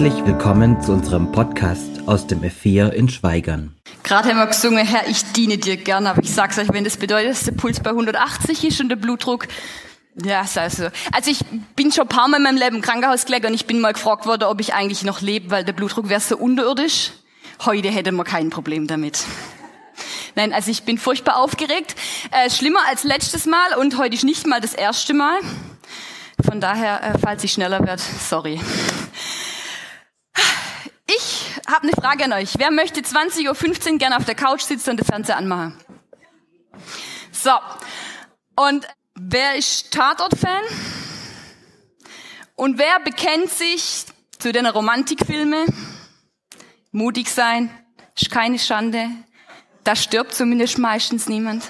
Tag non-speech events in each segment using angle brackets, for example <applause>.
Herzlich willkommen zu unserem Podcast aus dem F4 in Schweigern. Gerade haben wir gesungen, Herr, ich diene dir gern, aber ich sag's euch, wenn das bedeutet, dass der Puls bei 180 ist und der Blutdruck ja, also, also ich bin schon ein paar Mal in meinem Leben im Krankenhaus gelegen und ich bin mal gefragt worden, ob ich eigentlich noch lebe, weil der Blutdruck wäre so unterirdisch. Heute hätte man kein Problem damit. Nein, also ich bin furchtbar aufgeregt. Äh, schlimmer als letztes Mal und heute ist nicht mal das erste Mal. Von daher, äh, falls ich schneller werde, sorry. Habe eine Frage an euch. Wer möchte 20.15 Uhr gerne auf der Couch sitzen und den Fernseher anmachen? So. Und wer ist Tatort-Fan? Und wer bekennt sich zu den Romantikfilmen? Mutig sein, ist keine Schande. Da stirbt zumindest meistens niemand.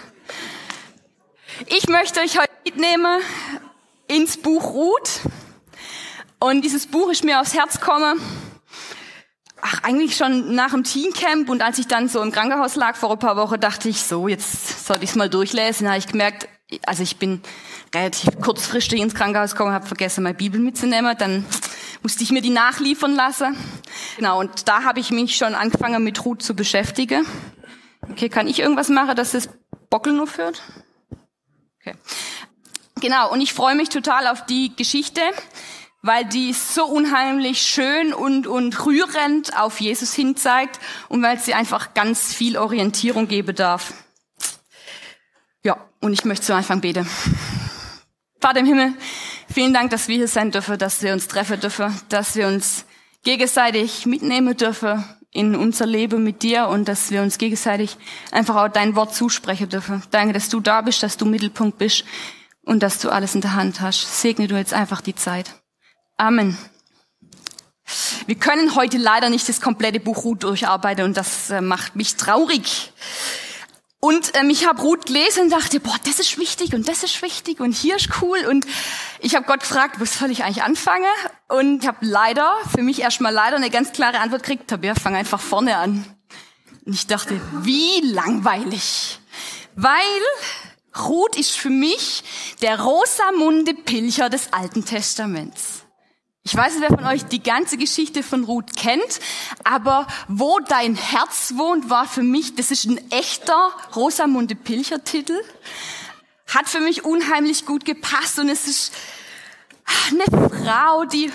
Ich möchte euch heute mitnehmen ins Buch Ruth. Und dieses Buch ist mir aufs Herz gekommen. Ach, eigentlich schon nach dem Teencamp und als ich dann so im Krankenhaus lag vor ein paar Wochen, dachte ich so, jetzt sollte ich es mal durchlesen. Da habe ich gemerkt, also ich bin relativ kurzfristig ins Krankenhaus gekommen, habe vergessen, meine Bibel mitzunehmen. Dann musste ich mir die nachliefern lassen. Genau, und da habe ich mich schon angefangen mit Ruth zu beschäftigen. Okay, kann ich irgendwas machen, dass das Bockel nur führt? Okay. Genau, und ich freue mich total auf die Geschichte, weil die so unheimlich schön und, und rührend auf Jesus hin zeigt und weil sie einfach ganz viel Orientierung geben darf. Ja, und ich möchte zu Anfang beten. Vater im Himmel, vielen Dank, dass wir hier sein dürfen, dass wir uns treffen dürfen, dass wir uns gegenseitig mitnehmen dürfen in unser Leben mit dir und dass wir uns gegenseitig einfach auch dein Wort zusprechen dürfen. Danke, dass du da bist, dass du Mittelpunkt bist und dass du alles in der Hand hast. Segne du jetzt einfach die Zeit. Amen. Wir können heute leider nicht das komplette Buch Ruth durcharbeiten und das äh, macht mich traurig. Und ähm, ich habe Ruth gelesen und dachte, boah, das ist wichtig und das ist wichtig und hier ist cool. Und ich habe Gott gefragt, was soll ich eigentlich anfangen? Und ich habe leider, für mich erstmal leider eine ganz klare Antwort gekriegt. Tabea, fang einfach vorne an. Und ich dachte, wie langweilig. Weil Ruth ist für mich der Rosamunde Pilcher des Alten Testaments. Ich weiß nicht, wer von euch die ganze Geschichte von Ruth kennt, aber wo dein Herz wohnt, war für mich, das ist ein echter Rosamunde Pilcher Titel. Hat für mich unheimlich gut gepasst und es ist eine Frau, die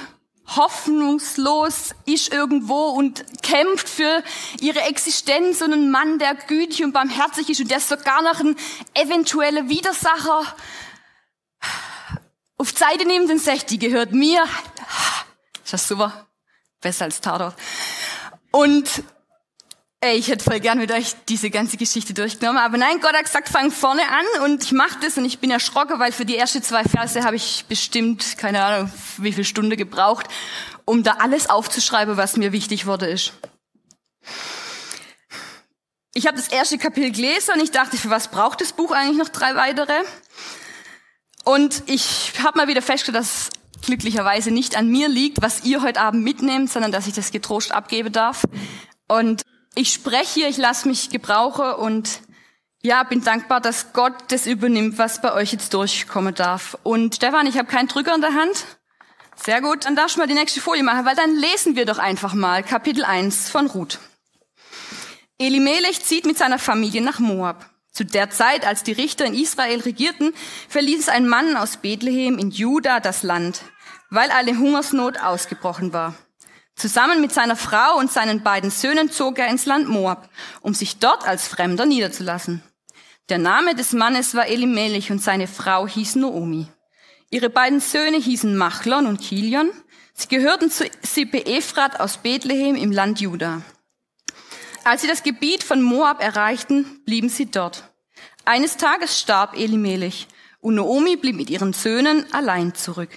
hoffnungslos ist irgendwo und kämpft für ihre Existenz und ein Mann, der gütig und barmherzig ist und der sogar noch ein eventueller Widersacher auf Seite neben den 60 gehört mir. Ist das super? Besser als Tatort. Und ey, ich hätte voll gern mit euch diese ganze Geschichte durchgenommen. Aber nein, Gott hat gesagt, fang vorne an und ich mach das und ich bin erschrocken, weil für die ersten zwei Verse habe ich bestimmt, keine Ahnung, wie viel Stunde gebraucht, um da alles aufzuschreiben, was mir wichtig wurde ist. Ich habe das erste Kapitel gelesen und ich dachte, für was braucht das Buch eigentlich noch drei weitere? Und ich habe mal wieder festgestellt, dass glücklicherweise nicht an mir liegt, was ihr heute Abend mitnehmt, sondern dass ich das getrost abgeben darf. Und ich spreche hier, ich lasse mich gebrauchen und ja, bin dankbar, dass Gott das übernimmt, was bei euch jetzt durchkommen darf. Und Stefan, ich habe keinen Drücker in der Hand. Sehr gut, dann darfst du mal die nächste Folie machen, weil dann lesen wir doch einfach mal Kapitel 1 von Ruth. Elimelech zieht mit seiner Familie nach Moab. Zu der Zeit, als die Richter in Israel regierten, verließ ein Mann aus Bethlehem in Juda das Land, weil eine Hungersnot ausgebrochen war. Zusammen mit seiner Frau und seinen beiden Söhnen zog er ins Land Moab, um sich dort als Fremder niederzulassen. Der Name des Mannes war Elimelech und seine Frau hieß Noomi. Ihre beiden Söhne hießen Machlon und Kilion. Sie gehörten zu Sippe Ephrat aus Bethlehem im Land Juda. Als sie das Gebiet von Moab erreichten, blieben sie dort. Eines Tages starb Elimelech und Naomi blieb mit ihren Söhnen allein zurück.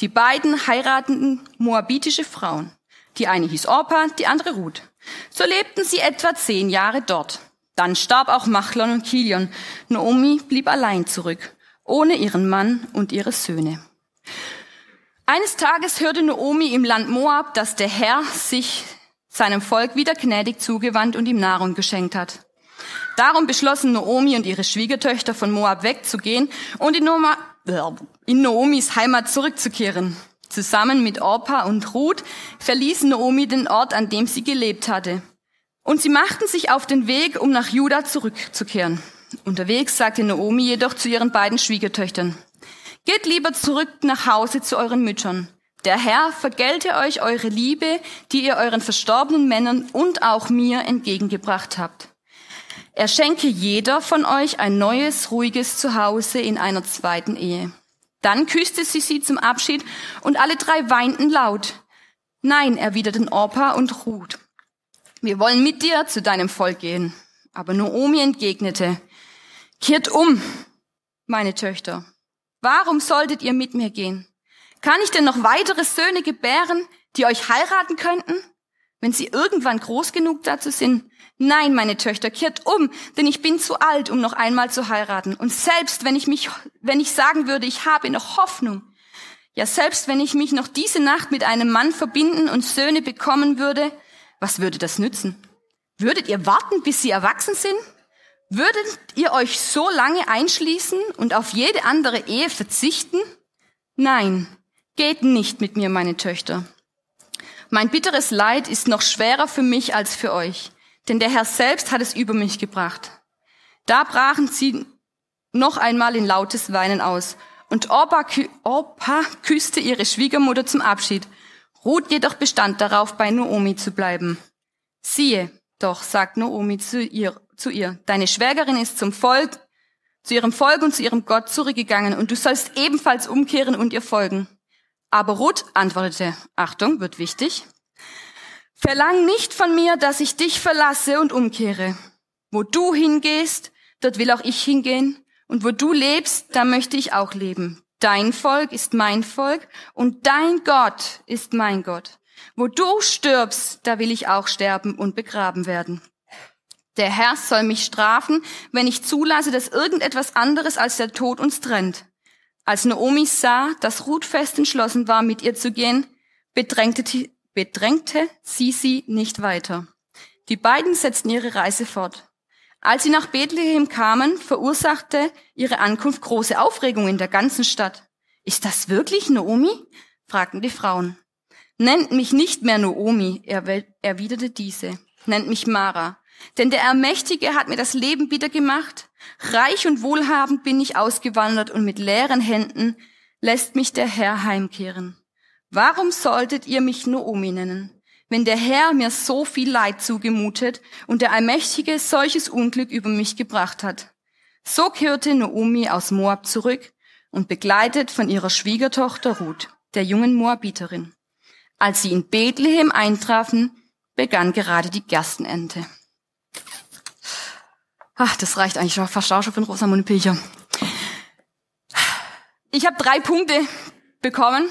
Die beiden heirateten moabitische Frauen. Die eine hieß Orpa, die andere Ruth. So lebten sie etwa zehn Jahre dort. Dann starb auch Machlon und Kilion. Naomi blieb allein zurück, ohne ihren Mann und ihre Söhne. Eines Tages hörte Naomi im Land Moab, dass der Herr sich seinem Volk wieder gnädig zugewandt und ihm Nahrung geschenkt hat. Darum beschlossen Naomi und ihre Schwiegertöchter von Moab wegzugehen und in, Noma, in Naomis Heimat zurückzukehren. Zusammen mit Orpa und Ruth verließ Naomi den Ort, an dem sie gelebt hatte. Und sie machten sich auf den Weg, um nach Juda zurückzukehren. Unterwegs sagte Naomi jedoch zu ihren beiden Schwiegertöchtern, Geht lieber zurück nach Hause zu euren Müttern. Der Herr vergelte euch eure Liebe, die ihr euren verstorbenen Männern und auch mir entgegengebracht habt. Er schenke jeder von euch ein neues, ruhiges Zuhause in einer zweiten Ehe. Dann küsste sie sie zum Abschied und alle drei weinten laut. Nein, erwiderten Orpa und Ruth. Wir wollen mit dir zu deinem Volk gehen. Aber Noomi entgegnete, kehrt um, meine Töchter. Warum solltet ihr mit mir gehen? Kann ich denn noch weitere Söhne gebären, die euch heiraten könnten, wenn sie irgendwann groß genug dazu sind? Nein, meine Töchter, kehrt um, denn ich bin zu alt, um noch einmal zu heiraten. Und selbst wenn ich mich, wenn ich sagen würde, ich habe noch Hoffnung, ja, selbst wenn ich mich noch diese Nacht mit einem Mann verbinden und Söhne bekommen würde, was würde das nützen? Würdet ihr warten, bis sie erwachsen sind? Würdet ihr euch so lange einschließen und auf jede andere Ehe verzichten? Nein, geht nicht mit mir, meine Töchter. Mein bitteres Leid ist noch schwerer für mich als für euch, denn der Herr selbst hat es über mich gebracht. Da brachen sie noch einmal in lautes Weinen aus, und Orpa, Orpa küsste ihre Schwiegermutter zum Abschied. Ruth jedoch bestand darauf, bei Noomi zu bleiben. Siehe, doch, sagt Noomi zu ihr, zu ihr, deine Schwägerin ist zum Volk, zu ihrem Volk und zu ihrem Gott zurückgegangen und du sollst ebenfalls umkehren und ihr folgen. Aber Ruth antwortete, Achtung, wird wichtig, verlang nicht von mir, dass ich dich verlasse und umkehre. Wo du hingehst, dort will auch ich hingehen und wo du lebst, da möchte ich auch leben. Dein Volk ist mein Volk und dein Gott ist mein Gott. Wo du stirbst, da will ich auch sterben und begraben werden. Der Herr soll mich strafen, wenn ich zulasse, dass irgendetwas anderes als der Tod uns trennt. Als Naomi sah, dass Ruth fest entschlossen war, mit ihr zu gehen, bedrängte, bedrängte sie sie nicht weiter. Die beiden setzten ihre Reise fort. Als sie nach Bethlehem kamen, verursachte ihre Ankunft große Aufregung in der ganzen Stadt. Ist das wirklich Naomi? fragten die Frauen. Nennt mich nicht mehr Naomi, erwiderte diese. Nennt mich Mara. Denn der Ermächtige hat mir das Leben bitter gemacht. Reich und wohlhabend bin ich ausgewandert und mit leeren Händen lässt mich der Herr heimkehren. Warum solltet ihr mich Noomi nennen, wenn der Herr mir so viel Leid zugemutet und der Allmächtige solches Unglück über mich gebracht hat? So kehrte Noomi aus Moab zurück und begleitet von ihrer Schwiegertochter Ruth, der jungen Moabiterin. Als sie in Bethlehem eintrafen, begann gerade die Gerstenente. Ach, das reicht eigentlich schon, fast auch schon für einen Rosamunde Pilcher. Ich habe drei Punkte bekommen.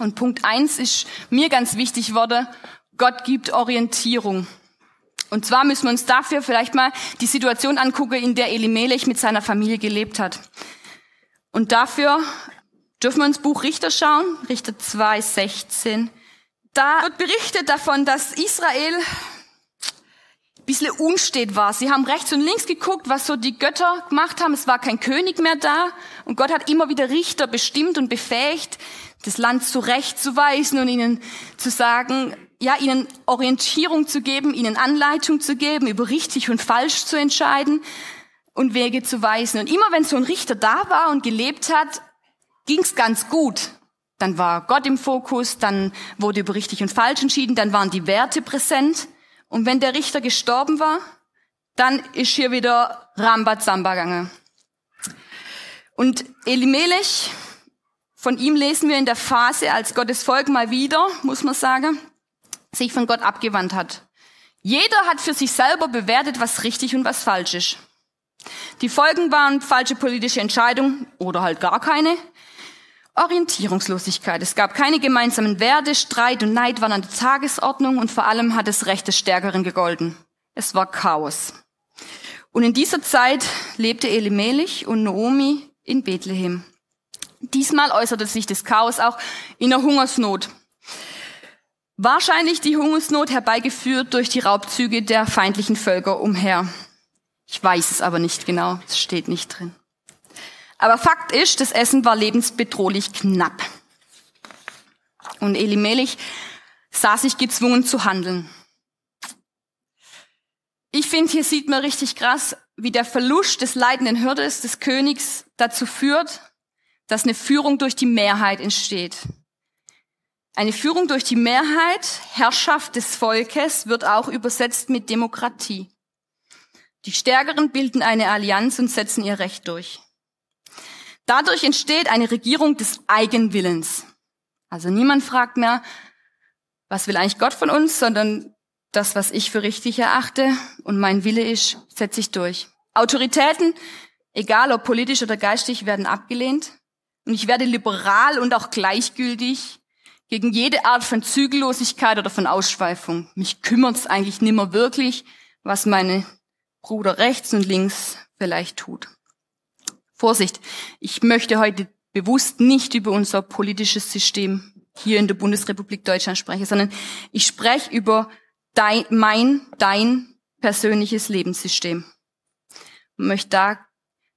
Und Punkt eins ist mir ganz wichtig wurde, Gott gibt Orientierung. Und zwar müssen wir uns dafür vielleicht mal die Situation angucken, in der Elimelech mit seiner Familie gelebt hat. Und dafür dürfen wir ins Buch Richter schauen, Richter 2, 16. Da wird berichtet davon, dass Israel bisschen unstet war. Sie haben rechts und links geguckt, was so die Götter gemacht haben. Es war kein König mehr da. Und Gott hat immer wieder Richter bestimmt und befähigt, das Land zurechtzuweisen und ihnen zu sagen, ja, ihnen Orientierung zu geben, ihnen Anleitung zu geben, über richtig und falsch zu entscheiden und Wege zu weisen. Und immer wenn so ein Richter da war und gelebt hat, ging's ganz gut. Dann war Gott im Fokus, dann wurde über richtig und falsch entschieden, dann waren die Werte präsent. Und wenn der Richter gestorben war, dann ist hier wieder Rambazamba gegangen. Und Elimelech, von ihm lesen wir in der Phase, als Gottes Volk mal wieder, muss man sagen, sich von Gott abgewandt hat. Jeder hat für sich selber bewertet, was richtig und was falsch ist. Die Folgen waren falsche politische Entscheidungen oder halt gar keine. Orientierungslosigkeit. Es gab keine gemeinsamen Werte, Streit und Neid waren an der Tagesordnung und vor allem hat das Recht des Stärkeren gegolten. Es war Chaos. Und in dieser Zeit lebte Elimelech und Naomi in Bethlehem. Diesmal äußerte sich das Chaos auch in der Hungersnot. Wahrscheinlich die Hungersnot herbeigeführt durch die Raubzüge der feindlichen Völker umher. Ich weiß es aber nicht genau, es steht nicht drin. Aber Fakt ist, das Essen war lebensbedrohlich knapp. Und Elimelech sah sich gezwungen zu handeln. Ich finde, hier sieht man richtig krass, wie der Verlust des leitenden Hirtes des Königs dazu führt, dass eine Führung durch die Mehrheit entsteht. Eine Führung durch die Mehrheit, Herrschaft des Volkes, wird auch übersetzt mit Demokratie. Die Stärkeren bilden eine Allianz und setzen ihr Recht durch. Dadurch entsteht eine Regierung des Eigenwillens. Also niemand fragt mehr, was will eigentlich Gott von uns, sondern das, was ich für richtig erachte und mein Wille ist, setze ich durch. Autoritäten, egal ob politisch oder geistig, werden abgelehnt. Und ich werde liberal und auch gleichgültig gegen jede Art von Zügellosigkeit oder von Ausschweifung. Mich kümmert's eigentlich nimmer wirklich, was meine Bruder rechts und links vielleicht tut. Vorsicht, ich möchte heute bewusst nicht über unser politisches System hier in der Bundesrepublik Deutschland sprechen, sondern ich spreche über dein, mein, dein persönliches Lebenssystem. Ich möchte da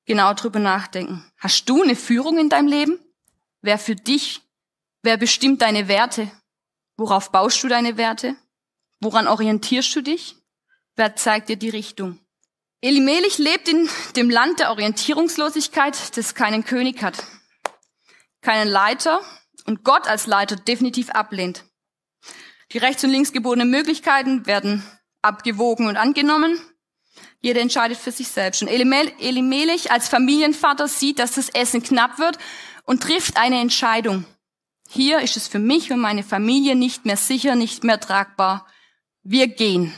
genau drüber nachdenken. Hast du eine Führung in deinem Leben? Wer für dich? Wer bestimmt deine Werte? Worauf baust du deine Werte? Woran orientierst du dich? Wer zeigt dir die Richtung? Elimelech lebt in dem Land der Orientierungslosigkeit, das keinen König hat, keinen Leiter und Gott als Leiter definitiv ablehnt. Die rechts und links gebotenen Möglichkeiten werden abgewogen und angenommen. Jeder entscheidet für sich selbst. Und Elimelech als Familienvater sieht, dass das Essen knapp wird und trifft eine Entscheidung. Hier ist es für mich und meine Familie nicht mehr sicher, nicht mehr tragbar. Wir gehen.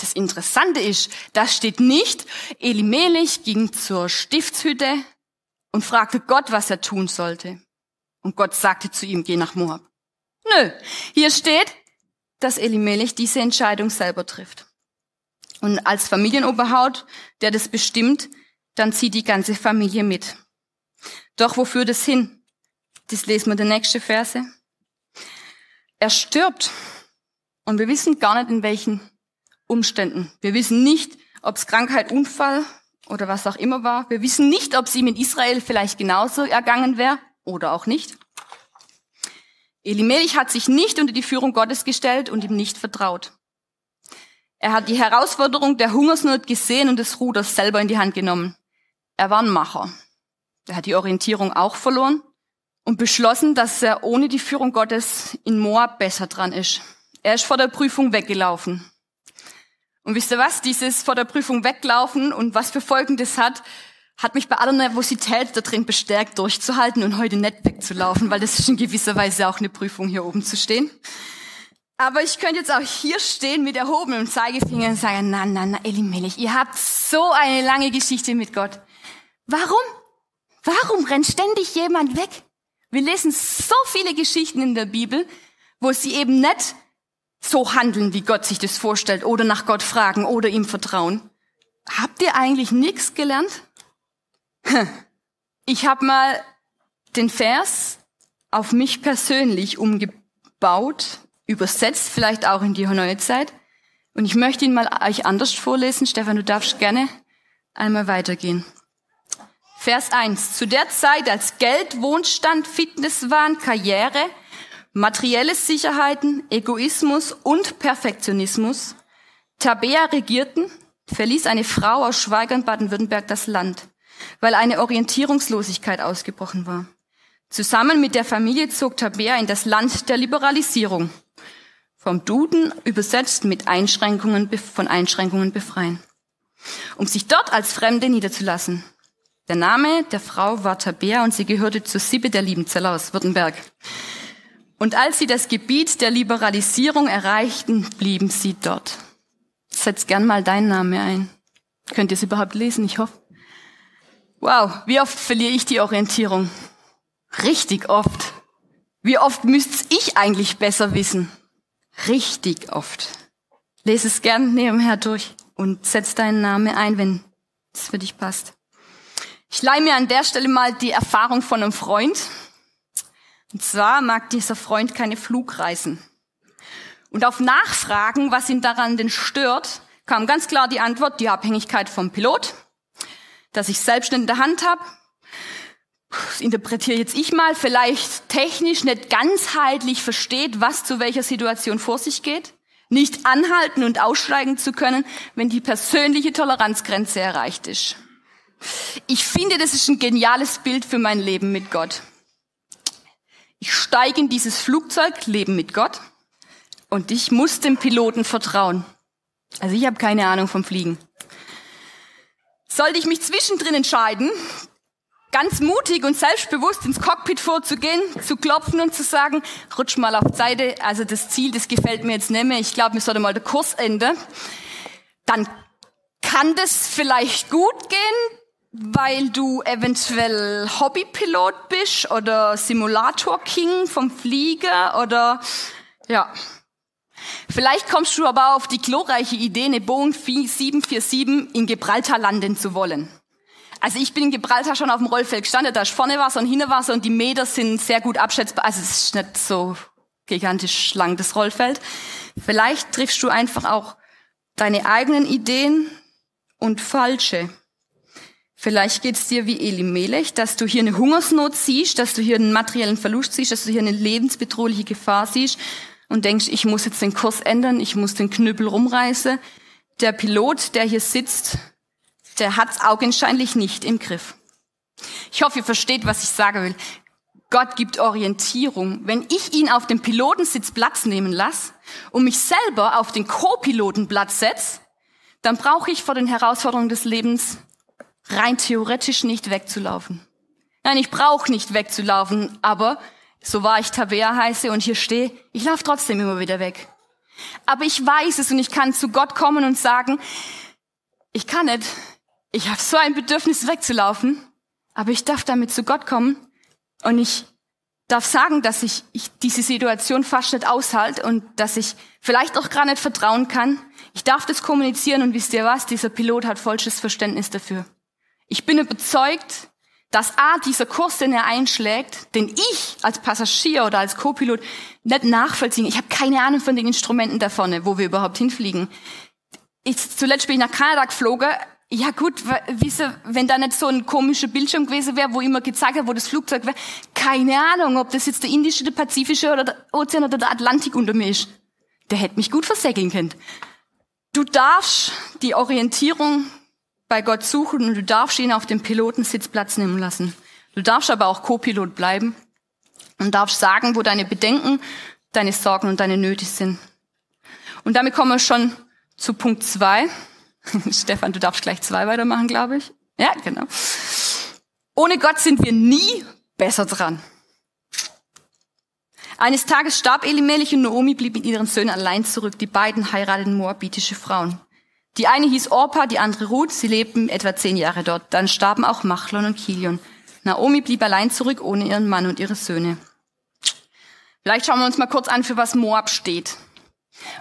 Das Interessante ist, da steht nicht, Elimelech ging zur Stiftshütte und fragte Gott, was er tun sollte. Und Gott sagte zu ihm, geh nach Moab. Nö, hier steht, dass Elimelech diese Entscheidung selber trifft. Und als Familienoberhaut, der das bestimmt, dann zieht die ganze Familie mit. Doch wo führt es hin? Das lesen wir der nächsten Verse. Er stirbt. Und wir wissen gar nicht, in welchen Umständen. Wir wissen nicht, ob es Krankheit, Unfall oder was auch immer war. Wir wissen nicht, ob es ihm in Israel vielleicht genauso ergangen wäre oder auch nicht. Elimelech hat sich nicht unter die Führung Gottes gestellt und ihm nicht vertraut. Er hat die Herausforderung der Hungersnot gesehen und das Ruder selber in die Hand genommen. Er war ein Macher. Er hat die Orientierung auch verloren und beschlossen, dass er ohne die Führung Gottes in Moab besser dran ist. Er ist vor der Prüfung weggelaufen. Und wisst ihr was? Dieses vor der Prüfung weglaufen und was für Folgen das hat, hat mich bei aller Nervosität da drin bestärkt, durchzuhalten und heute nicht wegzulaufen, weil das ist in gewisser Weise auch eine Prüfung, hier oben zu stehen. Aber ich könnte jetzt auch hier stehen mit erhobenem Zeigefinger und sagen, na, na, na, Elimelech, ihr habt so eine lange Geschichte mit Gott. Warum? Warum rennt ständig jemand weg? Wir lesen so viele Geschichten in der Bibel, wo sie eben nicht so handeln, wie Gott sich das vorstellt, oder nach Gott fragen oder ihm vertrauen. Habt ihr eigentlich nichts gelernt? Ich habe mal den Vers auf mich persönlich umgebaut, übersetzt, vielleicht auch in die neue Zeit. Und ich möchte ihn mal euch anders vorlesen. Stefan, du darfst gerne einmal weitergehen. Vers 1. Zu der Zeit, als Geld, Wohnstand, Fitnesswahn, Karriere, materielle Sicherheiten, Egoismus und Perfektionismus Tabea regierten, verließ eine Frau aus Schweigern Baden-Württemberg das Land weil eine Orientierungslosigkeit ausgebrochen war. Zusammen mit der Familie zog Tabea in das Land der Liberalisierung. Vom Duden übersetzt mit Einschränkungen, von Einschränkungen befreien. Um sich dort als Fremde niederzulassen. Der Name der Frau war Tabea und sie gehörte zur Sippe der Liebenzeller aus Württemberg. Und als sie das Gebiet der Liberalisierung erreichten, blieben sie dort. Setz gern mal deinen Namen ein. Könnt ihr es überhaupt lesen? Ich hoffe. Wow, wie oft verliere ich die Orientierung? Richtig oft. Wie oft müsste ich eigentlich besser wissen? Richtig oft. Lese es gern nebenher durch und setz deinen Namen ein, wenn es für dich passt. Ich leihe mir an der Stelle mal die Erfahrung von einem Freund. Und zwar mag dieser Freund keine Flugreisen. Und auf Nachfragen, was ihn daran denn stört, kam ganz klar die Antwort, die Abhängigkeit vom Pilot dass ich selbst in der Hand habe, das interpretiere jetzt ich mal, vielleicht technisch nicht ganzheitlich versteht, was zu welcher Situation vor sich geht, nicht anhalten und aussteigen zu können, wenn die persönliche Toleranzgrenze erreicht ist. Ich finde, das ist ein geniales Bild für mein Leben mit Gott. Ich steige in dieses Flugzeug, Leben mit Gott, und ich muss dem Piloten vertrauen. Also ich habe keine Ahnung vom Fliegen. Sollte ich mich zwischendrin entscheiden, ganz mutig und selbstbewusst ins Cockpit vorzugehen, zu klopfen und zu sagen, rutsch mal auf die Seite, also das Ziel, das gefällt mir jetzt nicht mehr, ich glaube, mir sollte mal der Kurs enden, dann kann das vielleicht gut gehen, weil du eventuell Hobbypilot bist oder Simulator-King vom Flieger oder ja. Vielleicht kommst du aber auf die glorreiche Idee, eine Boeing 747 in Gibraltar landen zu wollen. Also ich bin in Gibraltar schon auf dem Rollfeld gestanden, da ist vorne Wasser und hinten Wasser und die Meter sind sehr gut abschätzbar. Also es ist nicht so gigantisch lang, das Rollfeld. Vielleicht triffst du einfach auch deine eigenen Ideen und falsche. Vielleicht geht's dir wie Eli Melech, dass du hier eine Hungersnot siehst, dass du hier einen materiellen Verlust siehst, dass du hier eine lebensbedrohliche Gefahr siehst und denkst, ich muss jetzt den Kurs ändern, ich muss den Knüppel rumreißen. Der Pilot, der hier sitzt, der hat's augenscheinlich nicht im Griff. Ich hoffe, ihr versteht, was ich sagen will. Gott gibt Orientierung. Wenn ich ihn auf dem Pilotensitz Platz nehmen lasse und mich selber auf den Co-Pilotenplatz setze, dann brauche ich vor den Herausforderungen des Lebens rein theoretisch nicht wegzulaufen. Nein, ich brauche nicht wegzulaufen, aber so war ich Tabea heiße und hier stehe, ich laufe trotzdem immer wieder weg. Aber ich weiß es und ich kann zu Gott kommen und sagen, ich kann nicht, ich habe so ein Bedürfnis wegzulaufen, aber ich darf damit zu Gott kommen und ich darf sagen, dass ich, ich diese Situation fast nicht aushalte und dass ich vielleicht auch gar nicht vertrauen kann. Ich darf das kommunizieren und wisst ihr was, dieser Pilot hat falsches Verständnis dafür. Ich bin überzeugt, dass A, dieser Kurs, den er einschlägt, den ich als Passagier oder als Co-Pilot nicht nachvollziehen. Ich habe keine Ahnung von den Instrumenten da vorne, wo wir überhaupt hinfliegen. Ich, zuletzt bin ich nach Kanada geflogen, ja gut, wisse, wenn da nicht so ein komischer Bildschirm gewesen wäre, wo immer gezeigt hat, wo das Flugzeug wäre, keine Ahnung, ob das jetzt der Indische, der Pazifische oder der Ozean oder der Atlantik unter mir ist. Der hätte mich gut versäckeln können. Du darfst die Orientierung bei Gott suchen und du darfst ihn auf dem Pilotensitz Platz nehmen lassen. Du darfst aber auch Co-Pilot bleiben und darfst sagen, wo deine Bedenken, deine Sorgen und deine Nöte sind. Und damit kommen wir schon zu Punkt zwei. <laughs> Stefan, du darfst gleich zwei weitermachen, glaube ich. Ja, genau. Ohne Gott sind wir nie besser dran. Eines Tages starb Elimelech und Naomi blieb mit ihren Söhnen allein zurück. Die beiden heirateten moabitische Frauen. Die eine hieß Orpa, die andere Ruth. Sie lebten etwa zehn Jahre dort. Dann starben auch Machlon und Kilion. Naomi blieb allein zurück ohne ihren Mann und ihre Söhne. Vielleicht schauen wir uns mal kurz an, für was Moab steht.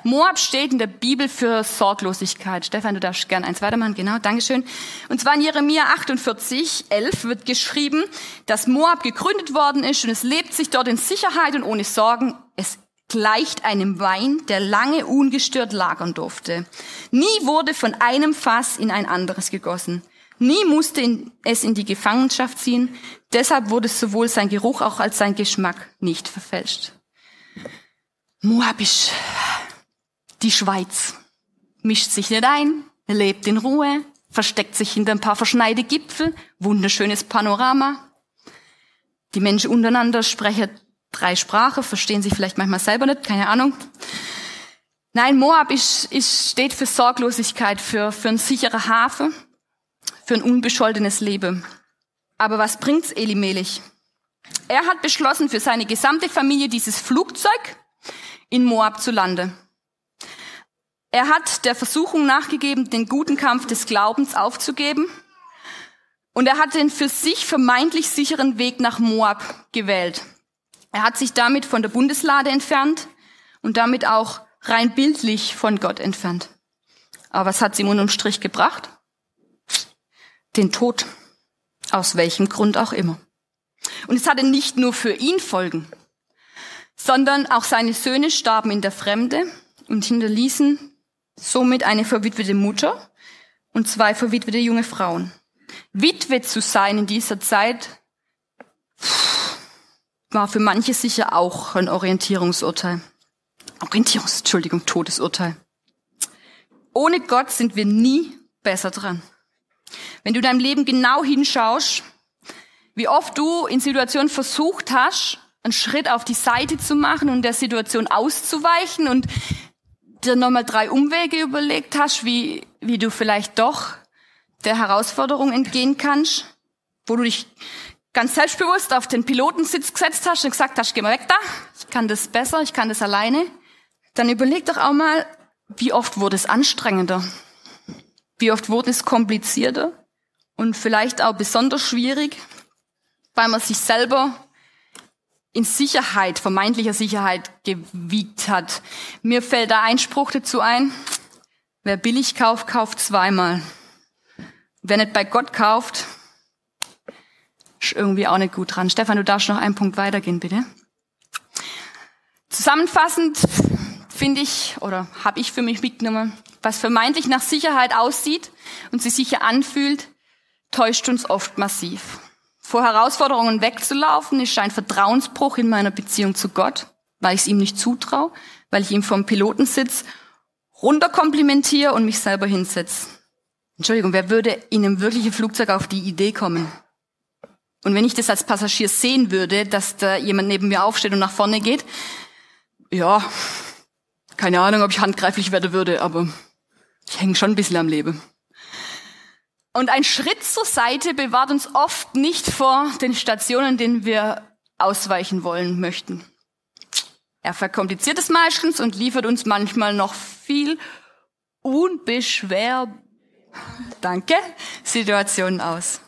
Moab steht in der Bibel für Sorglosigkeit. Stefan, du darfst gerne eins weitermachen. Genau, Dankeschön. Und zwar in Jeremia 48, 11 wird geschrieben, dass Moab gegründet worden ist und es lebt sich dort in Sicherheit und ohne Sorgen. Es gleicht einem Wein, der lange ungestört lagern durfte. Nie wurde von einem Fass in ein anderes gegossen. Nie musste es in die Gefangenschaft ziehen. Deshalb wurde sowohl sein Geruch auch als sein Geschmack nicht verfälscht. Moabisch die Schweiz mischt sich nicht ein, lebt in Ruhe, versteckt sich hinter ein paar verschneite Gipfel, wunderschönes Panorama. Die Menschen untereinander sprechen drei Sprachen, verstehen sich vielleicht manchmal selber nicht, keine Ahnung. Nein, Moab ist, ist, steht für Sorglosigkeit, für, für einen sicheren Hafen, für ein unbescholtenes Leben. Aber was bringt's Elimelech? Er hat beschlossen, für seine gesamte Familie dieses Flugzeug in Moab zu landen. Er hat der Versuchung nachgegeben, den guten Kampf des Glaubens aufzugeben. Und er hat den für sich vermeintlich sicheren Weg nach Moab gewählt. Er hat sich damit von der Bundeslade entfernt und damit auch rein bildlich von Gott entfernt. Aber was hat sie ihm unterm Strich gebracht? Den Tod. Aus welchem Grund auch immer. Und es hatte nicht nur für ihn Folgen, sondern auch seine Söhne starben in der Fremde und hinterließen somit eine verwitwete Mutter und zwei verwitwete junge Frauen. Witwe zu sein in dieser Zeit war für manche sicher auch ein Orientierungsurteil. Orientierungs, Entschuldigung, Todesurteil. Ohne Gott sind wir nie besser dran. Wenn du deinem Leben genau hinschaust, wie oft du in Situationen versucht hast, einen Schritt auf die Seite zu machen und der Situation auszuweichen und dir nochmal drei Umwege überlegt hast, wie, wie du vielleicht doch der Herausforderung entgehen kannst, wo du dich ganz selbstbewusst auf den Pilotensitz gesetzt hast und gesagt hast, geh mal weg da, ich kann das besser, ich kann das alleine, dann überleg doch auch mal, wie oft wurde es anstrengender? Wie oft wurde es komplizierter? Und vielleicht auch besonders schwierig, weil man sich selber in Sicherheit, vermeintlicher Sicherheit gewiegt hat. Mir fällt da ein Spruch dazu ein. Wer billig kauft, kauft zweimal. Wer nicht bei Gott kauft, irgendwie auch nicht gut dran. Stefan, du darfst noch einen Punkt weitergehen, bitte. Zusammenfassend finde ich, oder habe ich für mich mitgenommen, was vermeintlich nach Sicherheit aussieht und sich sicher anfühlt, täuscht uns oft massiv. Vor Herausforderungen wegzulaufen ist ein Vertrauensbruch in meiner Beziehung zu Gott, weil ich es ihm nicht zutraue, weil ich ihm vom Pilotensitz runterkomplimentiere und mich selber hinsetze. Entschuldigung, wer würde in einem wirklichen Flugzeug auf die Idee kommen? Und wenn ich das als Passagier sehen würde, dass da jemand neben mir aufsteht und nach vorne geht, ja, keine Ahnung, ob ich handgreiflich werden würde, aber ich hänge schon ein bisschen am Leben. Und ein Schritt zur Seite bewahrt uns oft nicht vor den Stationen, denen wir ausweichen wollen möchten. Er verkompliziert es meistens und liefert uns manchmal noch viel unbeschwer, danke, Situationen aus.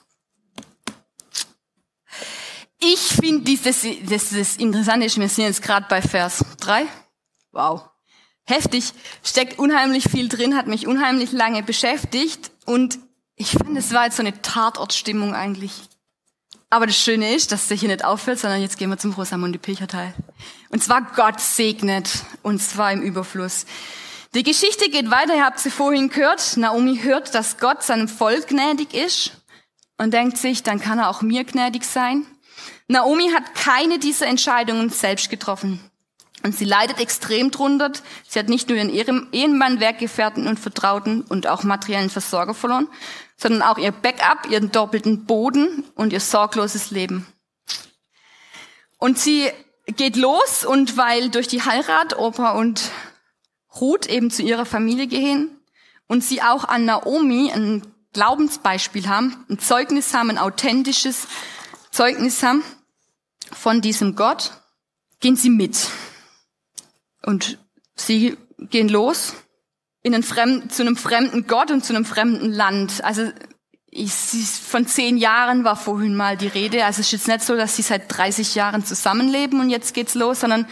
Ich finde dieses, das, Interessante ist, wir sind jetzt gerade bei Vers 3. Wow. Heftig. Steckt unheimlich viel drin, hat mich unheimlich lange beschäftigt und ich fand, es war jetzt so eine Tatortstimmung eigentlich. Aber das Schöne ist, dass es hier nicht aufhört, sondern jetzt gehen wir zum Rosamunde Pilcher Teil. Und zwar Gott segnet, und zwar im Überfluss. Die Geschichte geht weiter, ihr habt sie vorhin gehört. Naomi hört, dass Gott seinem Volk gnädig ist und denkt sich, dann kann er auch mir gnädig sein. Naomi hat keine dieser Entscheidungen selbst getroffen. Und sie leidet extrem drunter. Sie hat nicht nur ihren Ehemann, Werkgefährten und Vertrauten und auch materiellen Versorger verloren, sondern auch ihr Backup, ihren doppelten Boden und ihr sorgloses Leben. Und sie geht los und weil durch die Heirat Opa und Ruth eben zu ihrer Familie gehen und sie auch an Naomi ein Glaubensbeispiel haben, ein Zeugnis haben, ein authentisches Zeugnis haben, von diesem Gott, gehen sie mit. Und sie gehen los in einen fremden, zu einem fremden Gott und zu einem fremden Land. Also ich, von zehn Jahren war vorhin mal die Rede. Also es ist jetzt nicht so, dass sie seit 30 Jahren zusammenleben und jetzt geht's los, sondern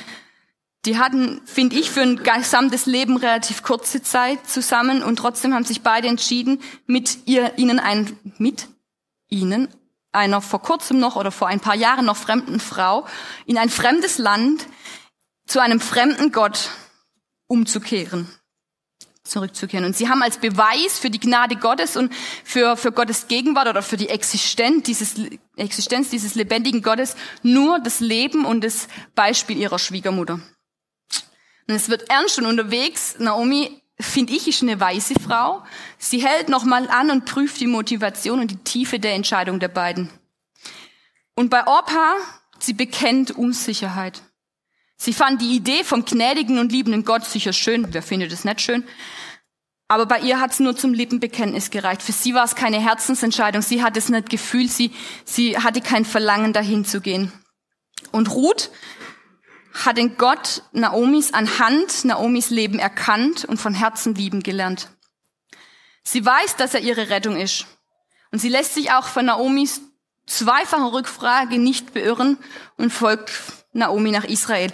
die hatten, finde ich, für ein gesamtes Leben relativ kurze Zeit zusammen und trotzdem haben sich beide entschieden, mit ihr, ihnen ein, mit ihnen einer vor kurzem noch oder vor ein paar Jahren noch fremden Frau in ein fremdes Land zu einem fremden Gott umzukehren, zurückzukehren. Und sie haben als Beweis für die Gnade Gottes und für, für Gottes Gegenwart oder für die Existenz dieses, Existenz dieses lebendigen Gottes nur das Leben und das Beispiel ihrer Schwiegermutter. Und es wird ernst und unterwegs. Naomi finde ich, ist eine weise Frau. Sie hält nochmal an und prüft die Motivation und die Tiefe der Entscheidung der beiden. Und bei Orpa, sie bekennt Unsicherheit. Sie fand die Idee vom gnädigen und liebenden Gott sicher schön. Wer findet es nicht schön? Aber bei ihr hat es nur zum Lippenbekenntnis gereicht. Für sie war es keine Herzensentscheidung. Sie hat es nicht gefühlt. Sie, sie hatte kein Verlangen, dahin zu gehen. Und Ruth, hat den Gott Naomis anhand Naomis Leben erkannt und von Herzen lieben gelernt. Sie weiß, dass er ihre Rettung ist. Und sie lässt sich auch von Naomis zweifachen Rückfrage nicht beirren und folgt Naomi nach Israel.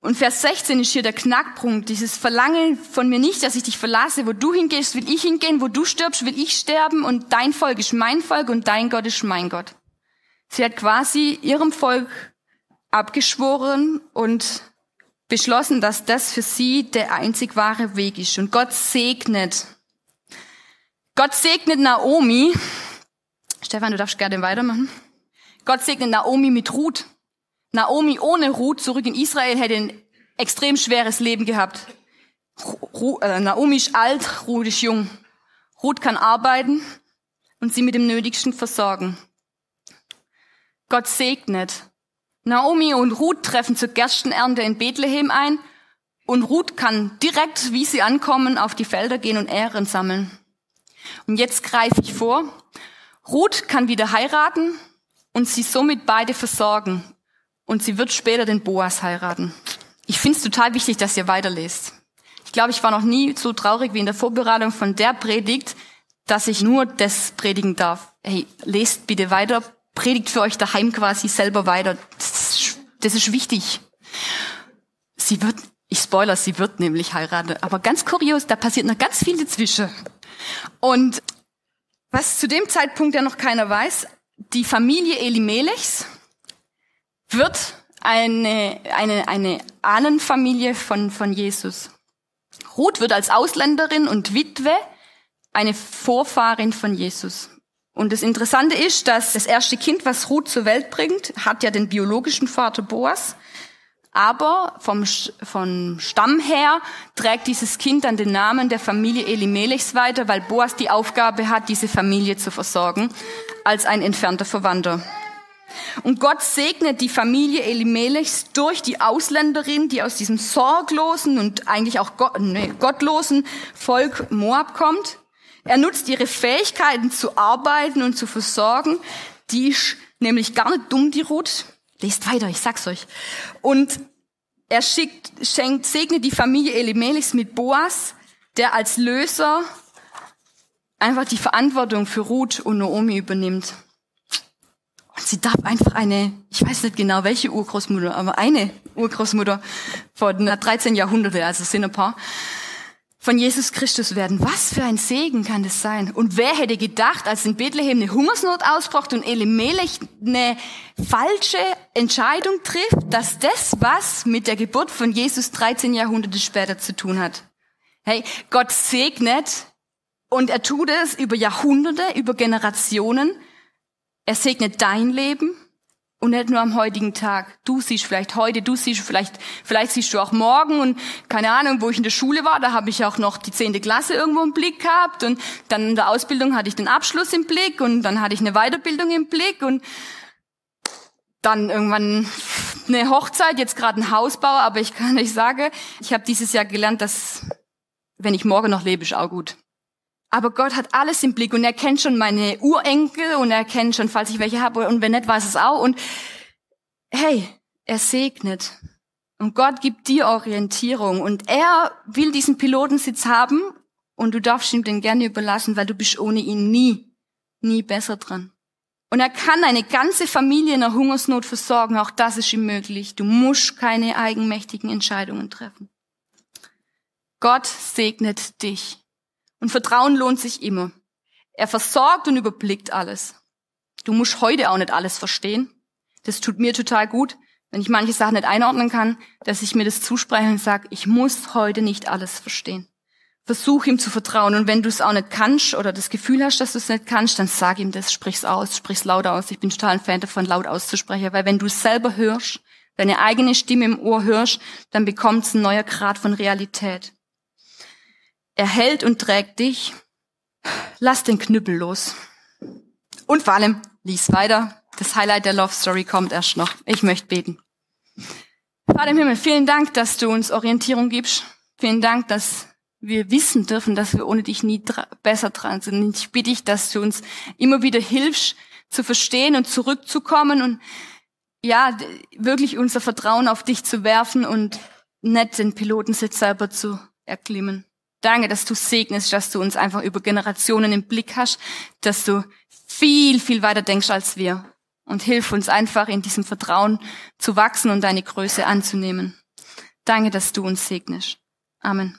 Und Vers 16 ist hier der Knackpunkt. Dieses Verlangen von mir nicht, dass ich dich verlasse. Wo du hingehst, will ich hingehen. Wo du stirbst, will ich sterben. Und dein Volk ist mein Volk und dein Gott ist mein Gott. Sie hat quasi ihrem Volk abgeschworen und beschlossen, dass das für sie der einzig wahre Weg ist. Und Gott segnet. Gott segnet Naomi. Stefan, du darfst gerne weitermachen. Gott segnet Naomi mit Ruth. Naomi ohne Ruth zurück in Israel hätte ein extrem schweres Leben gehabt. Ru äh, Naomi ist alt, Ruth ist jung. Ruth kann arbeiten und sie mit dem Nötigsten versorgen. Gott segnet. Naomi und Ruth treffen zur Gerstenernte in Bethlehem ein und Ruth kann direkt, wie sie ankommen, auf die Felder gehen und Ähren sammeln. Und jetzt greife ich vor. Ruth kann wieder heiraten und sie somit beide versorgen. Und sie wird später den Boas heiraten. Ich finde es total wichtig, dass ihr weiterlest. Ich glaube, ich war noch nie so traurig wie in der Vorbereitung von der Predigt, dass ich nur das predigen darf. Hey, lest bitte weiter, predigt für euch daheim quasi selber weiter. Das ist, das ist wichtig. Sie wird, ich spoiler, sie wird nämlich heiraten. Aber ganz kurios, da passiert noch ganz viel dazwischen. Und was zu dem Zeitpunkt ja noch keiner weiß, die Familie Elimelechs wird eine, eine, eine Ahnenfamilie von, von Jesus. Ruth wird als Ausländerin und Witwe eine Vorfahrin von Jesus. Und das Interessante ist, dass das erste Kind, was Ruth zur Welt bringt, hat ja den biologischen Vater Boas. Aber vom, vom Stamm her trägt dieses Kind dann den Namen der Familie Elimelechs weiter, weil Boas die Aufgabe hat, diese Familie zu versorgen, als ein entfernter Verwandter. Und Gott segnet die Familie Elimelechs durch die Ausländerin, die aus diesem sorglosen und eigentlich auch gottlosen Volk Moab kommt. Er nutzt ihre Fähigkeiten zu arbeiten und zu versorgen. Die ist nämlich gar nicht dumm, die Ruth. Lest weiter, ich sag's euch. Und er schickt, schenkt, segnet die Familie Elimelechs mit Boas, der als Löser einfach die Verantwortung für Ruth und Naomi übernimmt. Und sie darf einfach eine, ich weiß nicht genau welche Urgroßmutter, aber eine Urgroßmutter von 13 Jahrhunderte, also sind ein paar, von Jesus Christus werden. Was für ein Segen kann das sein? Und wer hätte gedacht, als in Bethlehem eine Hungersnot ausbrach und Elimelech eine falsche Entscheidung trifft, dass das was mit der Geburt von Jesus 13 Jahrhunderte später zu tun hat? Hey, Gott segnet und er tut es über Jahrhunderte, über Generationen. Er segnet dein Leben, und nicht nur am heutigen Tag. Du siehst vielleicht heute, du siehst vielleicht, vielleicht siehst du auch morgen und keine Ahnung, wo ich in der Schule war, da habe ich auch noch die zehnte Klasse irgendwo im Blick gehabt und dann in der Ausbildung hatte ich den Abschluss im Blick und dann hatte ich eine Weiterbildung im Blick und dann irgendwann eine Hochzeit, jetzt gerade ein Hausbau, aber ich kann nicht sagen, ich habe dieses Jahr gelernt, dass wenn ich morgen noch lebe, ist auch gut. Aber Gott hat alles im Blick und er kennt schon meine Urenkel und er kennt schon, falls ich welche habe und wenn nicht, weiß es auch. Und hey, er segnet. Und Gott gibt dir Orientierung und er will diesen Pilotensitz haben und du darfst ihm den gerne überlassen, weil du bist ohne ihn nie, nie besser dran. Und er kann eine ganze Familie in der Hungersnot versorgen, auch das ist ihm möglich. Du musst keine eigenmächtigen Entscheidungen treffen. Gott segnet dich. Und Vertrauen lohnt sich immer. Er versorgt und überblickt alles. Du musst heute auch nicht alles verstehen. Das tut mir total gut, wenn ich manche Sachen nicht einordnen kann, dass ich mir das zuspreche und sage, ich muss heute nicht alles verstehen. Versuch ihm zu vertrauen. Und wenn du es auch nicht kannst oder das Gefühl hast, dass du es nicht kannst, dann sag ihm das, sprich's aus, sprich's laut aus. Ich bin total ein Fan davon, laut auszusprechen, weil wenn du es selber hörst, deine eigene Stimme im Ohr hörst, dann bekommt es ein neuer Grad von Realität. Er hält und trägt dich. Lass den Knüppel los. Und vor allem, lies weiter. Das Highlight der Love Story kommt erst noch. Ich möchte beten. Vater im Himmel, vielen Dank, dass du uns Orientierung gibst. Vielen Dank, dass wir wissen dürfen, dass wir ohne dich nie besser dran sind. Ich bitte dich, dass du uns immer wieder hilfst, zu verstehen und zurückzukommen und ja, wirklich unser Vertrauen auf dich zu werfen und nicht den Pilotensitz selber zu erklimmen. Danke, dass du segnest, dass du uns einfach über Generationen im Blick hast, dass du viel, viel weiter denkst als wir. Und hilf uns einfach in diesem Vertrauen zu wachsen und deine Größe anzunehmen. Danke, dass du uns segnest. Amen.